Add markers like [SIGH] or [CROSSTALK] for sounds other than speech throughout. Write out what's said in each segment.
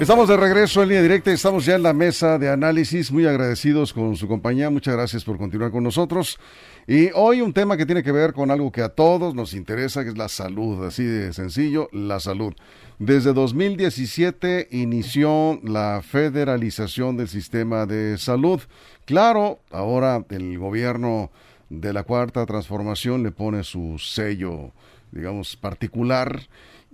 Estamos de regreso en línea directa, estamos ya en la mesa de análisis, muy agradecidos con su compañía, muchas gracias por continuar con nosotros. Y hoy un tema que tiene que ver con algo que a todos nos interesa, que es la salud, así de sencillo, la salud. Desde 2017 inició la federalización del sistema de salud. Claro, ahora el gobierno de la Cuarta Transformación le pone su sello, digamos, particular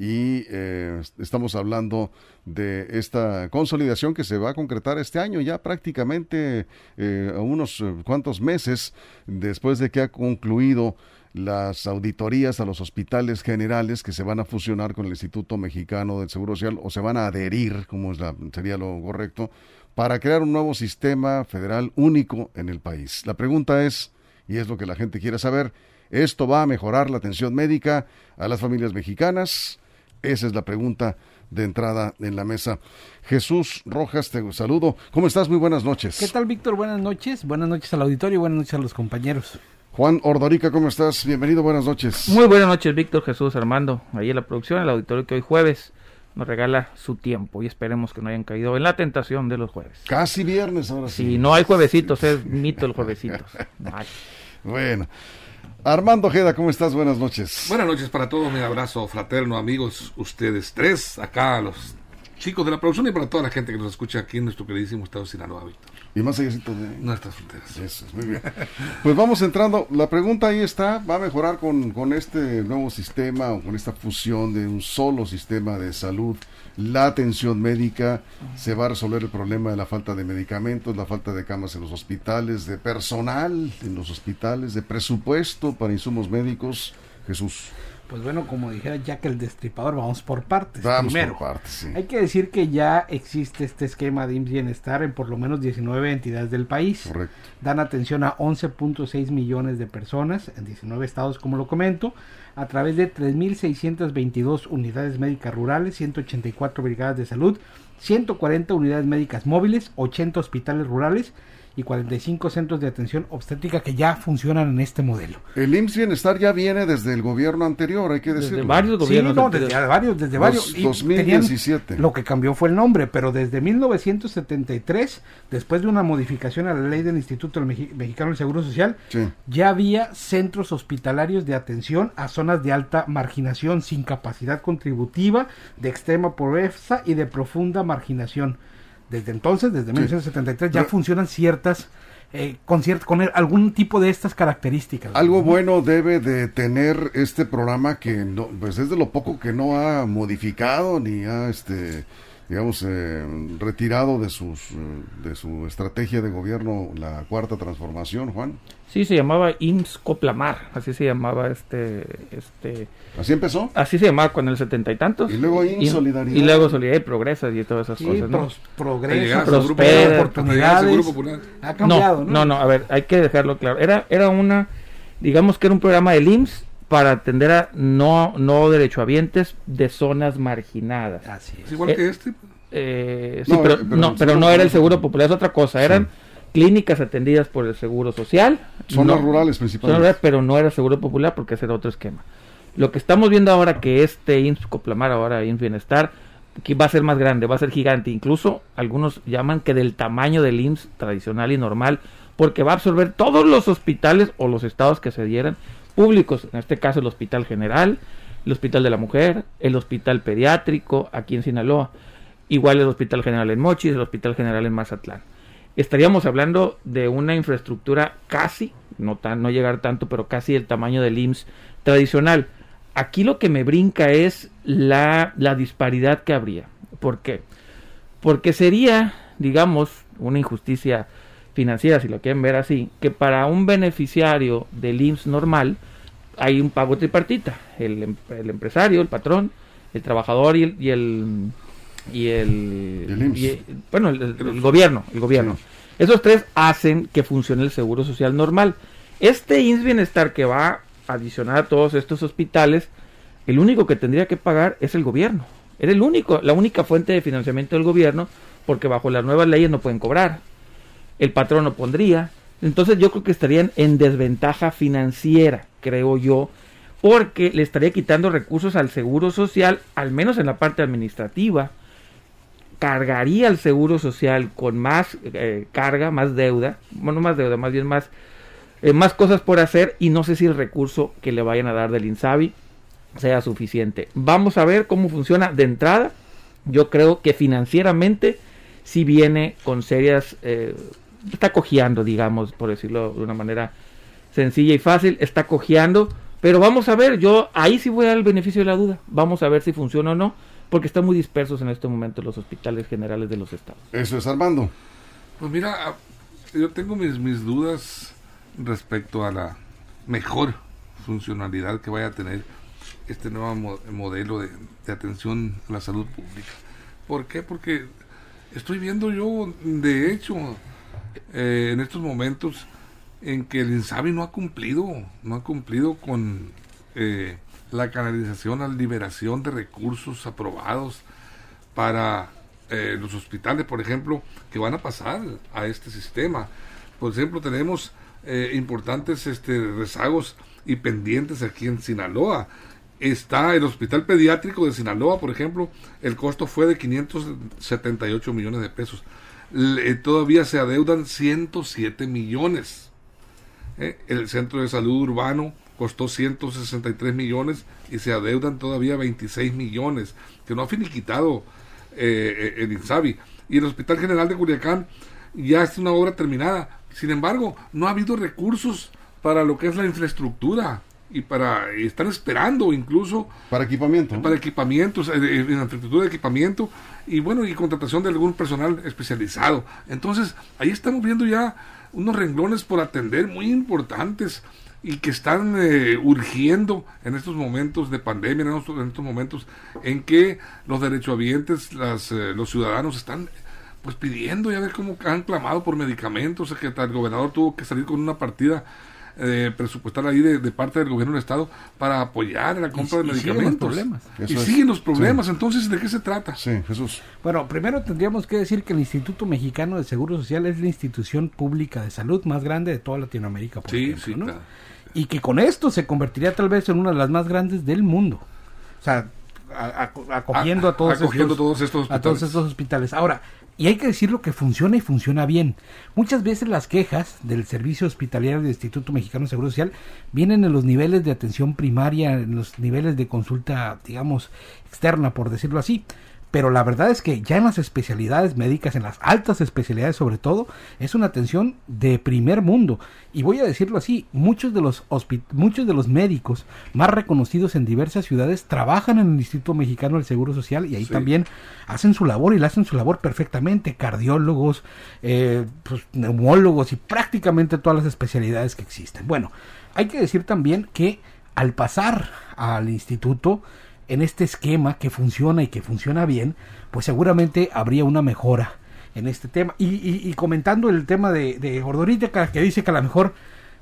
y eh, estamos hablando de esta consolidación que se va a concretar este año, ya prácticamente eh, a unos eh, cuantos meses después de que ha concluido las auditorías a los hospitales generales que se van a fusionar con el Instituto Mexicano del Seguro Social o se van a adherir, como es la, sería lo correcto, para crear un nuevo sistema federal único en el país. La pregunta es, y es lo que la gente quiere saber, ¿esto va a mejorar la atención médica a las familias mexicanas? Esa es la pregunta de entrada en la mesa. Jesús Rojas, te saludo. ¿Cómo estás? Muy buenas noches. ¿Qué tal, Víctor? Buenas noches. Buenas noches al auditorio y buenas noches a los compañeros. Juan Ordorica, ¿cómo estás? Bienvenido, buenas noches. Muy buenas noches, Víctor, Jesús, Armando. Ahí en la producción, el auditorio que hoy jueves nos regala su tiempo y esperemos que no hayan caído en la tentación de los jueves. Casi viernes ahora sí. Sí, no hay juevesitos, es mito el juevesitos. [LAUGHS] Bueno, Armando Ojeda, ¿cómo estás? Buenas noches. Buenas noches para todos, mi abrazo fraterno, amigos, ustedes tres, acá los chicos de la producción y para toda la gente que nos escucha aquí en nuestro queridísimo estado de Sinaloa, Víctor. Y más allá de nuestras fronteras. Eso es, muy bien. pues vamos entrando, la pregunta ahí está, ¿va a mejorar con, con este nuevo sistema o con esta fusión de un solo sistema de salud? la atención médica, se va a resolver el problema de la falta de medicamentos, la falta de camas en los hospitales, de personal en los hospitales, de presupuesto para insumos médicos. Jesús. Pues bueno, como dijera Jack el Destripador, vamos por partes. Vamos por partes, sí. Hay que decir que ya existe este esquema de IMSS Bienestar en por lo menos 19 entidades del país. Correcto. Dan atención a 11.6 millones de personas en 19 estados, como lo comento, a través de 3.622 unidades médicas rurales, 184 brigadas de salud, 140 unidades médicas móviles, 80 hospitales rurales y 45 centros de atención obstétrica que ya funcionan en este modelo. El IMSS Bienestar ya viene desde el gobierno anterior, hay que decirlo. Desde varios gobiernos. Sí, no, desde varios, desde varios. 2017. lo que cambió fue el nombre, pero desde 1973, después de una modificación a la ley del Instituto Mexicano del Seguro Social, ya había centros hospitalarios de atención a zonas de alta marginación sin capacidad contributiva, de extrema pobreza y de profunda marginación desde entonces, desde 1973, ya funcionan ciertas, eh, con, con algún tipo de estas características. Algo bueno debe de tener este programa que no, pues es de lo poco que no ha modificado ni ha este digamos, eh, retirado de, sus, eh, de su estrategia de gobierno la cuarta transformación, Juan? Sí, se llamaba IMSS Coplamar, así se llamaba este... este ¿Así empezó? Así se llamaba con el setenta y tantos. Y luego IMSS Solidaridad. Y luego Solidaridad y Progresa y todas esas cosas, ¿no? progreso, prospera, oportunidades. Ha cambiado, no, no, no, a ver, hay que dejarlo claro. Era, era una, digamos que era un programa del IMSS para atender a no, no derechohabientes de zonas marginadas. Así es. igual que este. Eh, sí, pero, no, pero no era el seguro popular, es otra cosa. Eran clínicas atendidas por el seguro social. Zonas rurales principalmente. pero no era seguro popular porque ese era otro esquema. Lo que estamos viendo ahora que este IMSS Coplamar, ahora IMSS Bienestar, que va a ser más grande, va a ser gigante. Incluso algunos llaman que del tamaño del IMSS tradicional y normal, porque va a absorber todos los hospitales o los estados que se dieran públicos, en este caso el Hospital General, el Hospital de la Mujer, el Hospital Pediátrico aquí en Sinaloa, igual el Hospital General en Mochis, el Hospital General en Mazatlán. Estaríamos hablando de una infraestructura casi, no, tan, no llegar tanto, pero casi el tamaño del IMSS tradicional. Aquí lo que me brinca es la, la disparidad que habría. ¿Por qué? Porque sería, digamos, una injusticia financiera, si lo quieren ver así, que para un beneficiario del IMSS normal hay un pago tripartita, el, em, el empresario, el patrón, el trabajador y el y el, y el, bueno el, gobierno, el gobierno. Esos tres hacen que funcione el seguro social normal. Este IMSS Bienestar que va a adicionar a todos estos hospitales, el único que tendría que pagar es el gobierno. Era el único, la única fuente de financiamiento del gobierno, porque bajo las nuevas leyes no pueden cobrar el patrón no pondría. Entonces yo creo que estarían en desventaja financiera, creo yo, porque le estaría quitando recursos al seguro social, al menos en la parte administrativa. cargaría el seguro social con más eh, carga, más deuda, bueno, más deuda, más bien más, eh, más cosas por hacer y no sé si el recurso que le vayan a dar del INSABI sea suficiente. Vamos a ver cómo funciona de entrada. Yo creo que financieramente si viene con serias, eh, está cojeando, digamos, por decirlo de una manera sencilla y fácil, está cojeando, pero vamos a ver, yo ahí sí voy a dar el beneficio de la duda, vamos a ver si funciona o no, porque están muy dispersos en este momento los hospitales generales de los estados. Eso es Armando. Pues mira, yo tengo mis, mis dudas respecto a la mejor funcionalidad que vaya a tener este nuevo modelo de, atención a la salud pública. ¿Por qué? Porque estoy viendo yo, de hecho, eh, en estos momentos en que el INSABI no ha cumplido, no ha cumplido con eh, la canalización, la liberación de recursos aprobados para eh, los hospitales, por ejemplo, que van a pasar a este sistema. Por ejemplo, tenemos importantes este, rezagos y pendientes aquí en Sinaloa está el Hospital Pediátrico de Sinaloa, por ejemplo, el costo fue de 578 millones de pesos. Eh, todavía se adeudan 107 millones. Eh, el Centro de Salud Urbano costó 163 millones y se adeudan todavía 26 millones, que no ha finiquitado eh, el INSABI. Y el Hospital General de Culiacán ya es una obra terminada. Sin embargo, no ha habido recursos para lo que es la infraestructura y para estar esperando incluso. Para equipamiento para equipamientos eh, eh, en infraestructura de equipamiento y bueno y contratación de algún personal especializado. Entonces ahí estamos viendo ya unos renglones por atender muy importantes y que están eh, urgiendo en estos momentos de pandemia en estos, en estos, momentos en que los derechohabientes las, los ciudadanos están pues pidiendo ya ver cómo han clamado por medicamentos. Que el gobernador tuvo que salir con una partida eh, presupuestal ahí de, parte del gobierno del estado para apoyar la compra de medicamentos. Siguen los problemas. y siguen los problemas. Entonces, ¿de qué se trata? Sí, Jesús. Bueno, primero tendríamos que decir que el Instituto Mexicano de Seguro Social es la institución pública de salud más grande de toda Latinoamérica, por sí, ejemplo, ¿no? Y que con esto se convertiría tal vez en una de las más grandes del mundo. O sea, acogiendo a, todos, todos estos a todos estos hospitales. Ahora, y hay que decirlo que funciona y funciona bien. Muchas veces las quejas del Servicio Hospitalario del Instituto Mexicano de Seguro Social vienen en los niveles de atención primaria, en los niveles de consulta, digamos, externa, por decirlo así pero la verdad es que ya en las especialidades médicas, en las altas especialidades sobre todo, es una atención de primer mundo. Y voy a decirlo así, muchos de los muchos de los médicos más reconocidos en diversas ciudades trabajan en el Instituto Mexicano del Seguro Social y ahí también hacen su labor y la hacen su labor perfectamente, cardiólogos, eh, pues, neumólogos y prácticamente todas las especialidades que existen. Bueno, hay que decir también que al pasar al instituto, en este esquema que funciona y que funciona bien, pues seguramente habría una mejora en este tema. Y, comentando el tema de, de que dice que a lo mejor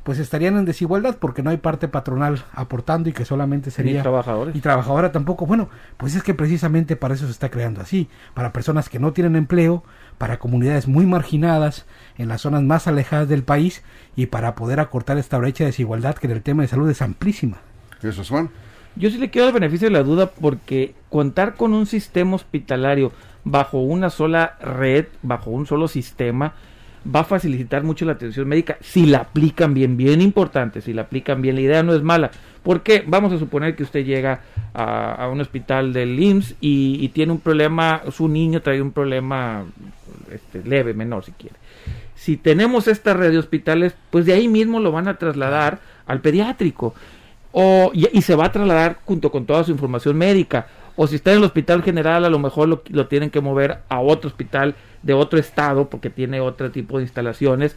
pues estarían en desigualdad porque no hay parte patronal aportando y que solamente sería... Y trabajadores. Y trabajadora tampoco. Bueno, pues es que precisamente para eso se está creando así, para personas que no tienen empleo, para comunidades muy marginadas en las zonas más alejadas del país y para poder acortar esta brecha de desigualdad que en el tema de salud es amplísima. Eso es Juan. Yo sí le quiero el beneficio de la duda porque contar con un sistema hospitalario bajo una sola red, bajo un solo sistema, va a facilitar mucho la atención médica si la aplican bien, bien importante, si la aplican bien. La idea no es mala. porque Vamos a suponer que usted llega a, un hospital del IMSS y, tiene un problema, su niño trae un problema este, leve, menor si quiere. Si tenemos esta red de hospitales, pues de ahí mismo lo van a trasladar al pediátrico o, y, se va a trasladar junto con toda su información médica. O si está en el hospital general, a lo mejor lo, lo, tienen que mover a otro hospital de otro estado porque tiene otro tipo de instalaciones.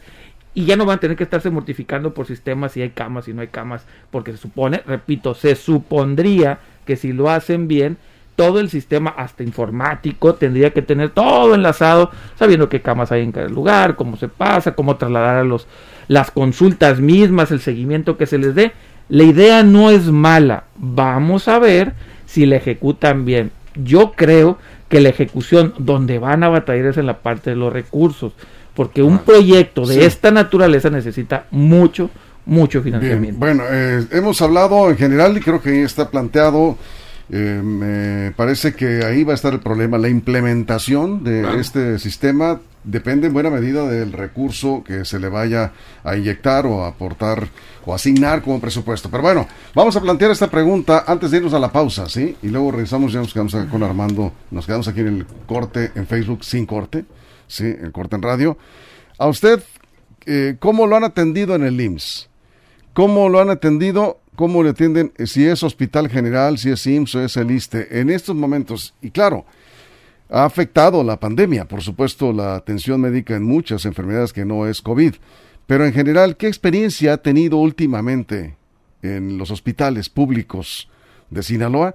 Y ya no van a tener que estarse mortificando por sistemas si hay camas, y no hay camas, porque se supone, repito, se supondría que si lo hacen bien, todo el sistema, hasta informático, tendría que tener todo enlazado, sabiendo qué camas hay en cada lugar, cómo se pasa, cómo trasladar a los, las consultas mismas, el seguimiento que se les dé. La idea no es mala. Vamos a ver si la ejecutan bien. Yo creo que la ejecución donde van a batallar es en la parte de los recursos, porque un ah, proyecto de esta naturaleza necesita mucho, mucho financiamiento. bueno, eh, hemos hablado en general y creo que está planteado Eh, me parece que ahí va a estar el problema. La implementación de este sistema depende en buena medida del recurso que se le vaya a inyectar o aportar o asignar como presupuesto. Pero bueno, vamos a plantear esta pregunta antes de irnos a la pausa, ¿sí? Y luego regresamos, ya nos quedamos con Armando, nos quedamos aquí en el corte en Facebook sin corte, ¿sí? El corte en radio. A usted, eh, ¿cómo lo han atendido en el IMSS? ¿Cómo lo han atendido? ¿Cómo le atienden? Si es Hospital General, si es IMSS o es el ISTE. En estos momentos, y claro, ha afectado la pandemia, por supuesto, la atención médica en muchas enfermedades que no es COVID. Pero en general, ¿qué experiencia ha tenido últimamente en los hospitales públicos de Sinaloa?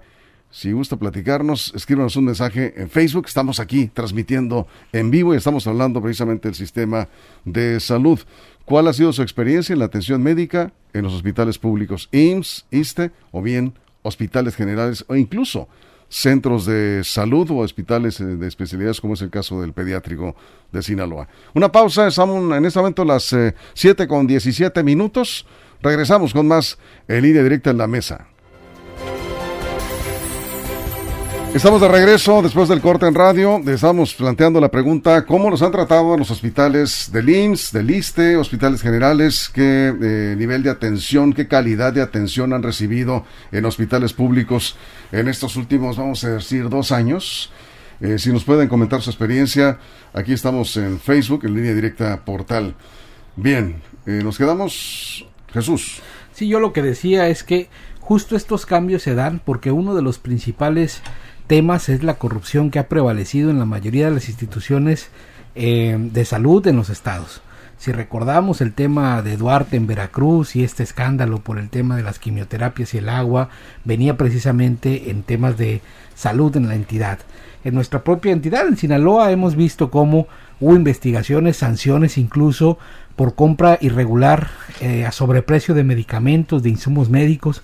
Si gusta platicarnos, escríbanos un mensaje en Facebook. Estamos aquí transmitiendo en vivo y estamos hablando precisamente del sistema de salud. ¿Cuál ha sido su experiencia en la atención médica en los hospitales públicos IMSS, ISTE o bien hospitales generales o incluso centros de salud o hospitales eh, de especialidades, como es el caso del pediátrico de Sinaloa. Una pausa, estamos en este momento las 7 eh, con 17 minutos. Regresamos con más en línea directa en la mesa. Estamos de regreso después del corte en radio. Estamos planteando la pregunta, ¿cómo nos han tratado en los hospitales del IMSS, del ISTE, hospitales generales? ¿Qué eh, nivel de atención, qué calidad de atención han recibido en hospitales públicos en estos últimos, vamos a decir, dos años? Eh, si nos pueden comentar su experiencia, aquí estamos en Facebook, en línea directa portal. Bien, eh, nos quedamos, Jesús. Sí, yo lo que decía es que justo estos cambios se dan porque uno de los principales temas es la corrupción que ha prevalecido en la mayoría de las instituciones eh, de salud en los estados. Si recordamos el tema de Duarte en Veracruz y este escándalo por el tema de las quimioterapias y el agua, venía precisamente en temas de salud en la entidad. En nuestra propia entidad, en Sinaloa, hemos visto cómo hubo investigaciones, sanciones incluso por compra irregular eh, a sobreprecio de medicamentos, de insumos médicos,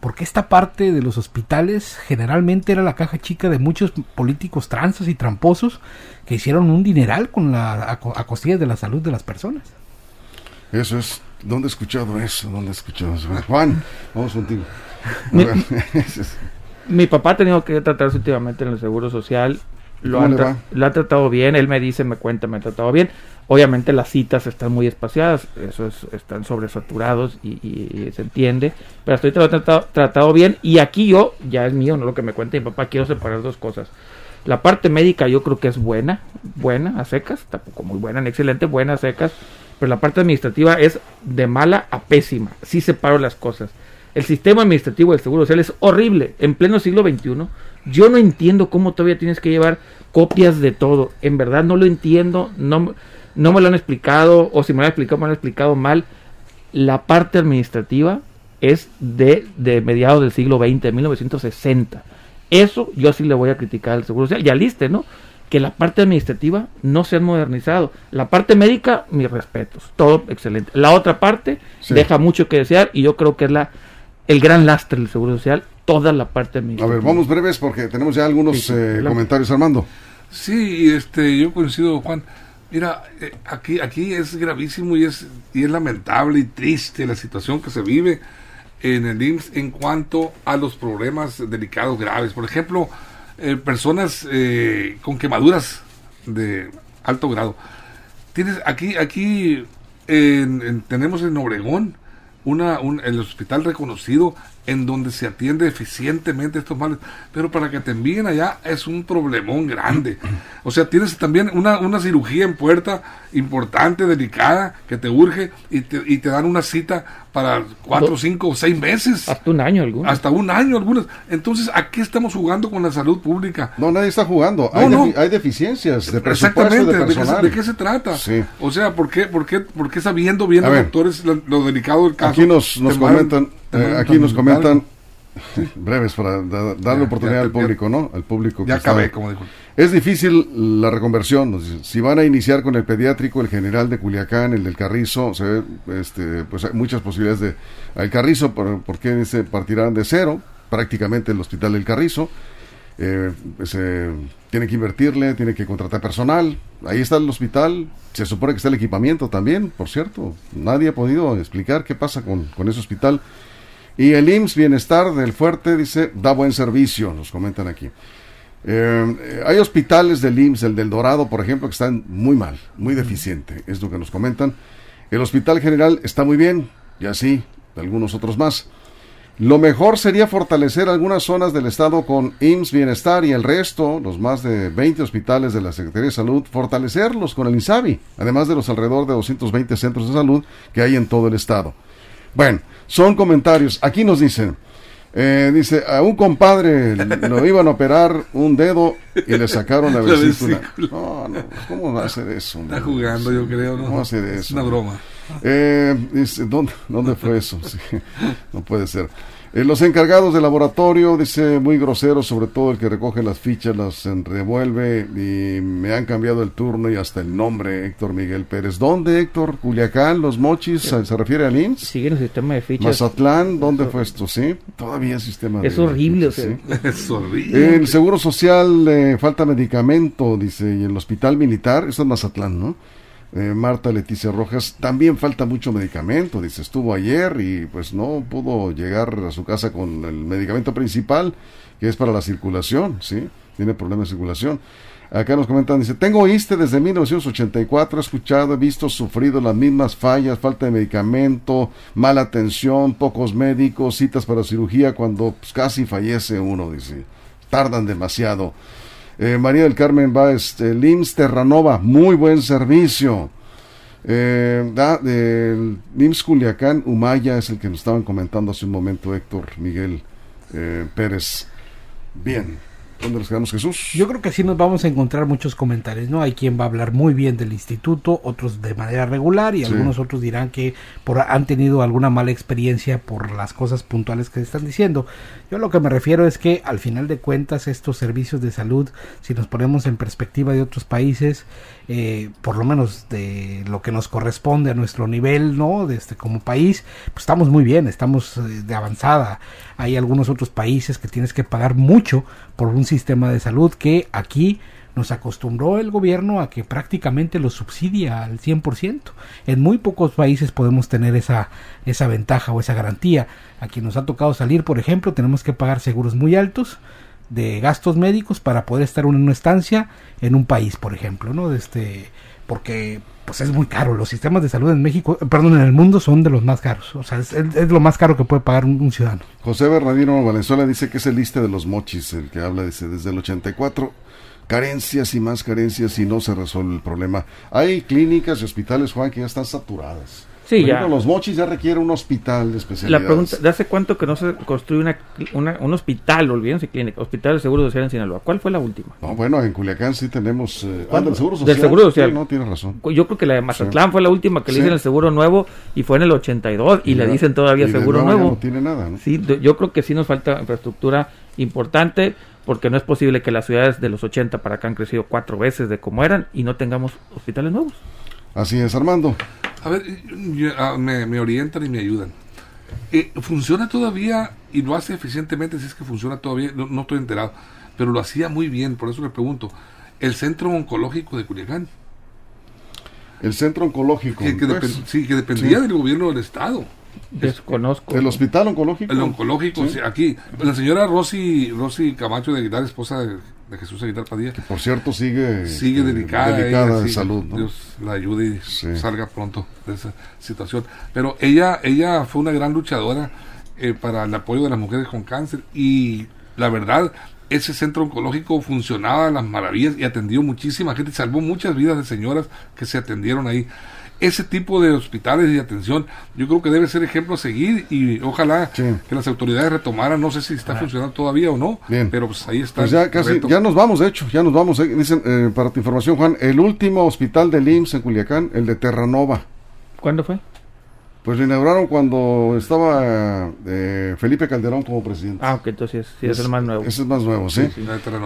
porque esta parte de los hospitales generalmente era la caja chica de muchos políticos tranzas y tramposos que hicieron un dineral con la a, costillas de la salud de las personas. Eso es, ¿dónde he escuchado eso? ¿Dónde he escuchado eso? Juan, vamos contigo. [LAUGHS] Mi, papá ha tenido que tratarse últimamente en el Seguro Social, lo, lo ha tratado bien, él me dice, me cuenta, me ha tratado bien Obviamente las citas están muy espaciadas, eso es, están sobresaturados y, se entiende, pero estoy tratado, tratado bien y aquí yo, ya es mío, no lo que me cuenta mi papá, quiero separar dos cosas. La parte médica yo creo que es buena, buena a secas, tampoco muy buena, excelente, buena a secas, pero la parte administrativa es de mala a pésima, sí separo las cosas. El sistema administrativo del Seguro Social es horrible, en pleno siglo XXI. Yo no entiendo cómo todavía tienes que llevar copias de todo, en verdad no lo entiendo, no no me lo han explicado, o si me lo han explicado, me lo han explicado mal. La parte administrativa es de, de mediados del siglo XX, de 1960. Eso yo sí le voy a criticar al Seguro Social. Ya liste, ¿no? Que la parte administrativa no se ha modernizado. La parte médica, mis respetos. Todo excelente. La otra parte deja mucho que desear y yo creo que es la el gran lastre del Seguro Social, toda la parte administrativa. A ver, vamos breves porque tenemos ya algunos eh, comentarios, Armando. Sí, este, yo coincido, Juan. Mira, eh, aquí, aquí es gravísimo y es, y es lamentable y triste la situación que se vive en el IMSS en cuanto a los problemas delicados graves. Por ejemplo, eh, personas eh, con quemaduras de alto grado. Tienes aquí, aquí tenemos en Obregón una, un, el hospital reconocido en donde se atiende eficientemente estos males, pero para que te envíen allá es un problemón grande. O sea, tienes también una, una cirugía en puerta importante, delicada, que te urge y te, y te dan una cita para cuatro, cinco o seis meses. Hasta un año algunas. Hasta un año algunas. Entonces, ¿a qué estamos jugando con la salud pública? No, nadie está jugando. hay, deficiencias de Exactamente, de, qué, se trata? O sea, ¿por qué, por qué, por qué sabiendo bien los doctores lo, delicado del caso? Aquí nos, nos comentan, eh, aquí nos comentan [LAUGHS] breves para darle oportunidad al público, ¿no? Al público. Ya acabé, como dijo. Es difícil la reconversión. Si van a iniciar con el pediátrico, el general de Culiacán, el del Carrizo, se ve, este, pues hay muchas posibilidades de. El Carrizo, ¿por, qué se partirán de cero? Prácticamente el hospital del Carrizo. Eh, pues, tiene que invertirle, tiene que contratar personal. Ahí está el hospital. Se supone que está el equipamiento también, por cierto. Nadie ha podido explicar qué pasa con, con ese hospital. Y el IMSS Bienestar del Fuerte dice, da buen servicio, nos comentan aquí. Eh, hay hospitales del IMSS, el del Dorado, por ejemplo, que están muy mal, muy deficiente, es lo que nos comentan. El Hospital General está muy bien, y así, algunos otros más. Lo mejor sería fortalecer algunas zonas del Estado con IMSS Bienestar y el resto, los más de 20 hospitales de la Secretaría de Salud, fortalecerlos con el INSABI, además de los alrededor de 220 centros de salud que hay en todo el Estado. Bueno, son comentarios. Aquí nos dicen, eh, dice, a un compadre lo iban a operar un dedo y le sacaron la [LAUGHS] vesícula. No, no, ¿cómo va a hacer eso? Está jugando, yo creo, ¿no? ¿Cómo va a hacer eso? Es una broma. Eh, dice, ¿dónde, ¿Dónde fue eso? [LAUGHS] Sí, no puede ser. Eh, los encargados del laboratorio, dice, muy grosero, sobre todo el que recoge las fichas, las revuelve y me han cambiado el turno y hasta el nombre, Héctor Miguel Pérez. ¿Dónde, Héctor? ¿Culiacán? ¿Los Mochis? ¿Se refiere al IMSS? Sigue el sistema de fichas. ¿Mazatlán? ¿Dónde fue esto? ¿Sí? Todavía el sistema Es de horrible, fichas, o sea. ¿sí? [LAUGHS] Es horrible. El Seguro Social eh, falta medicamento, dice, y el Hospital Militar, eso es Mazatlán, ¿no? Eh, Marta Leticia Rojas, también falta mucho medicamento, dice, estuvo ayer y pues no pudo llegar a su casa con el medicamento principal, que es para la circulación, ¿sí? Tiene problemas de circulación. Acá nos comentan, dice, tengo ISTE desde 1984, he escuchado, he visto, sufrido las mismas fallas, falta de medicamento, mala atención, pocos médicos, citas para cirugía cuando pues, casi fallece uno, dice, tardan demasiado. Eh, María del Carmen va, este, LIMS Terranova, muy buen servicio. Eh, da, del LIMS Culiacán, Humaya es el que nos estaban comentando hace un momento Héctor Miguel eh, Pérez. Bien, ¿dónde nos quedamos Jesús? Yo creo que sí nos vamos a encontrar muchos comentarios, ¿no? Hay quien va a hablar muy bien del instituto, otros de manera regular y Sí. algunos otros dirán que por, han tenido alguna mala experiencia por las cosas puntuales que están diciendo. Yo lo que me refiero es que al final de cuentas estos servicios de salud, si nos ponemos en perspectiva de otros países, eh, por lo menos de lo que nos corresponde a nuestro nivel, ¿no? De este, como país, pues estamos muy bien, estamos eh, de avanzada. Hay algunos otros países que tienes que pagar mucho por un sistema de salud que aquí nos acostumbró el gobierno a que prácticamente lo subsidia al 100%. En muy pocos países podemos tener esa, esa ventaja o esa garantía. Aquí nos ha tocado salir, por ejemplo, tenemos que pagar seguros muy altos de gastos médicos para poder estar en una estancia en un país, por ejemplo, ¿no? Este, porque pues es muy caro. Los sistemas de salud en México, eh, perdón, en el mundo son de los más caros. O sea, es, lo más caro que puede pagar un, ciudadano. José Bernardino Valenzuela dice que es el liste de los mochis, el que habla, dice, desde el 84, carencias y más carencias y no se resuelve el problema. Hay clínicas y hospitales, Juan, que ya están saturadas. Sí, Por ya. los mochis ya requieren un hospital de La pregunta, ¿de hace cuánto que no se construye una, una- un hospital, olvídense clínica, hospital de seguro social en Sinaloa? ¿Cuál fue la última? No, bueno, en Culiacán sí tenemos... Eh, ah, del Seguro Del Social. Seguro Social. Sí, no, tiene razón. Yo creo que la de Mazatlán fue la última que le dicen el seguro nuevo y fue en el 82 y, le ya- dicen todavía y seguro nuevo nuevo. no tiene nada, ¿no? Sí, yo creo que sí nos falta infraestructura importante porque no es posible que las ciudades de los 80 para acá han crecido cuatro veces de como eran y no tengamos hospitales nuevos. Así es, Armando. A ver, yo- ah, me, me orientan y me ayudan. Eh, ¿Funciona todavía y lo hace eficientemente? Si es que funciona todavía, no, no estoy enterado, pero lo hacía muy bien, por eso le pregunto. El Centro Oncológico de Culiacán, El centro oncológico. que, que pues, sí, que dependía sí. del gobierno del Estado. Desconozco. El hospital oncológico. El oncológico, Sí. sí, aquí. La señora Rosy, Rosy Camacho de Aguilar, esposa de, de Jesús Aguilar Padilla, Por cierto, sigue, sigue este, delicada, delicada ella, de sí, salud. ¿no? Dios la ayude y Sí. salga pronto de esa situación. Pero ella, ella fue una gran luchadora eh, para el apoyo de las mujeres con cáncer y la verdad, ese centro oncológico funcionaba a las maravillas y atendió muchísima gente, salvó muchas vidas de señoras que se atendieron ahí. Ese tipo de hospitales y atención, yo creo que debe ser ejemplo a seguir y ojalá Sí. que las autoridades retomaran, no sé si está funcionando todavía o no, Bien. pero pues ahí está. Pues ya casi, ya nos vamos, de hecho, ya nos vamos. eh. Dicen, eh, para tu información, Juan, el último hospital del IMSS en Culiacán, el de Terranova. ¿Cuándo fue? Pues lo inauguraron cuando estaba eh, Felipe Calderón como presidente. Ah, ok, entonces sí, es el más nuevo. Ese es más nuevo, ¿sí?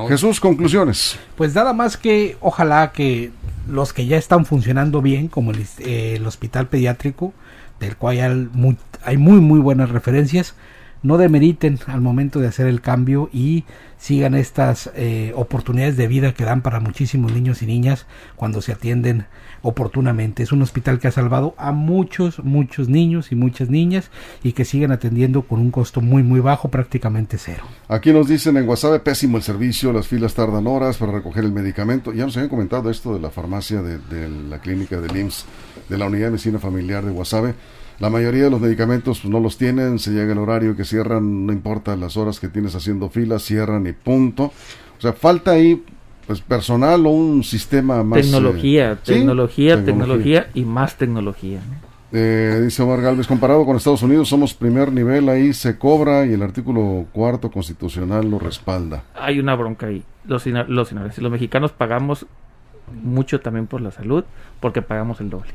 Jesús, conclusiones. Pues nada más que ojalá que los que ya están funcionando bien, como el, eh, hospital pediátrico, del cual hay muy, hay muy muy buenas referencias, no demeriten al momento de hacer el cambio y sigan estas eh, oportunidades de vida que dan para muchísimos niños y niñas cuando se atienden oportunamente. Es un hospital que ha salvado a muchos, muchos niños y muchas niñas y que siguen atendiendo con un costo muy, muy bajo, prácticamente cero. Aquí nos dicen en WhatsApp, pésimo el servicio, las filas tardan horas para recoger el medicamento. Ya nos habían comentado esto de la farmacia de, la clínica de IMSS, de la unidad de medicina familiar de Guasave. La mayoría de los medicamentos pues, no los tienen, se llega el horario que cierran, no importa las horas que tienes haciendo filas, cierran y punto. O sea, falta ahí pues personal o un sistema más... Tecnología, tecnología, tecnología, y más tecnología. Eh, dice Omar Galvez, comparado con Estados Unidos, somos primer nivel, ahí se cobra y el artículo cuarto constitucional lo respalda. Hay una bronca ahí. Los, los, los mexicanos pagamos mucho también por la salud porque pagamos el doble.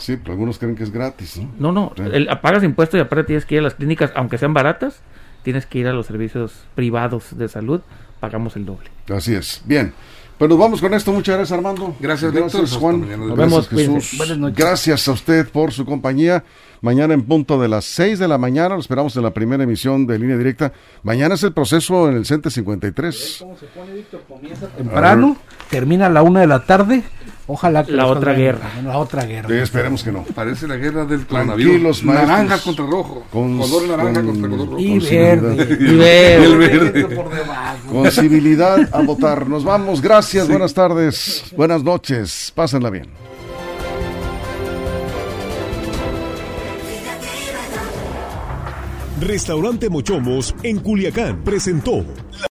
Sí, pero algunos creen que es gratis, ¿no? No, no, pagas impuestos y aparte tienes que ir a las clínicas, aunque sean baratas, tienes que ir a los servicios privados de salud, pagamos el doble. Así es. Bien. Pues nos vamos con esto. Muchas gracias, Armando. Gracias, gracias Juan. Nos vemos, Jesús. Gracias a usted por su compañía. Mañana en punto de las 6 de la mañana, lo esperamos en la primera emisión de Línea Directa. Mañana es el proceso en el CENTE 53. ¿Cómo se pone, Víctor? Comienza temprano, termina a la una de la tarde. Ojalá que la otra guerra. La otra guerra. esperemos que no. Parece la guerra del coronavirus. Naranja contra rojo. Con, color naranja contra color rojo. Y verde. [LAUGHS] Y verde. Con civilidad a votar. Nos vamos. Gracias. Buenas tardes. Buenas noches. Pásenla bien. Restaurante Mochomos en Culiacán presentó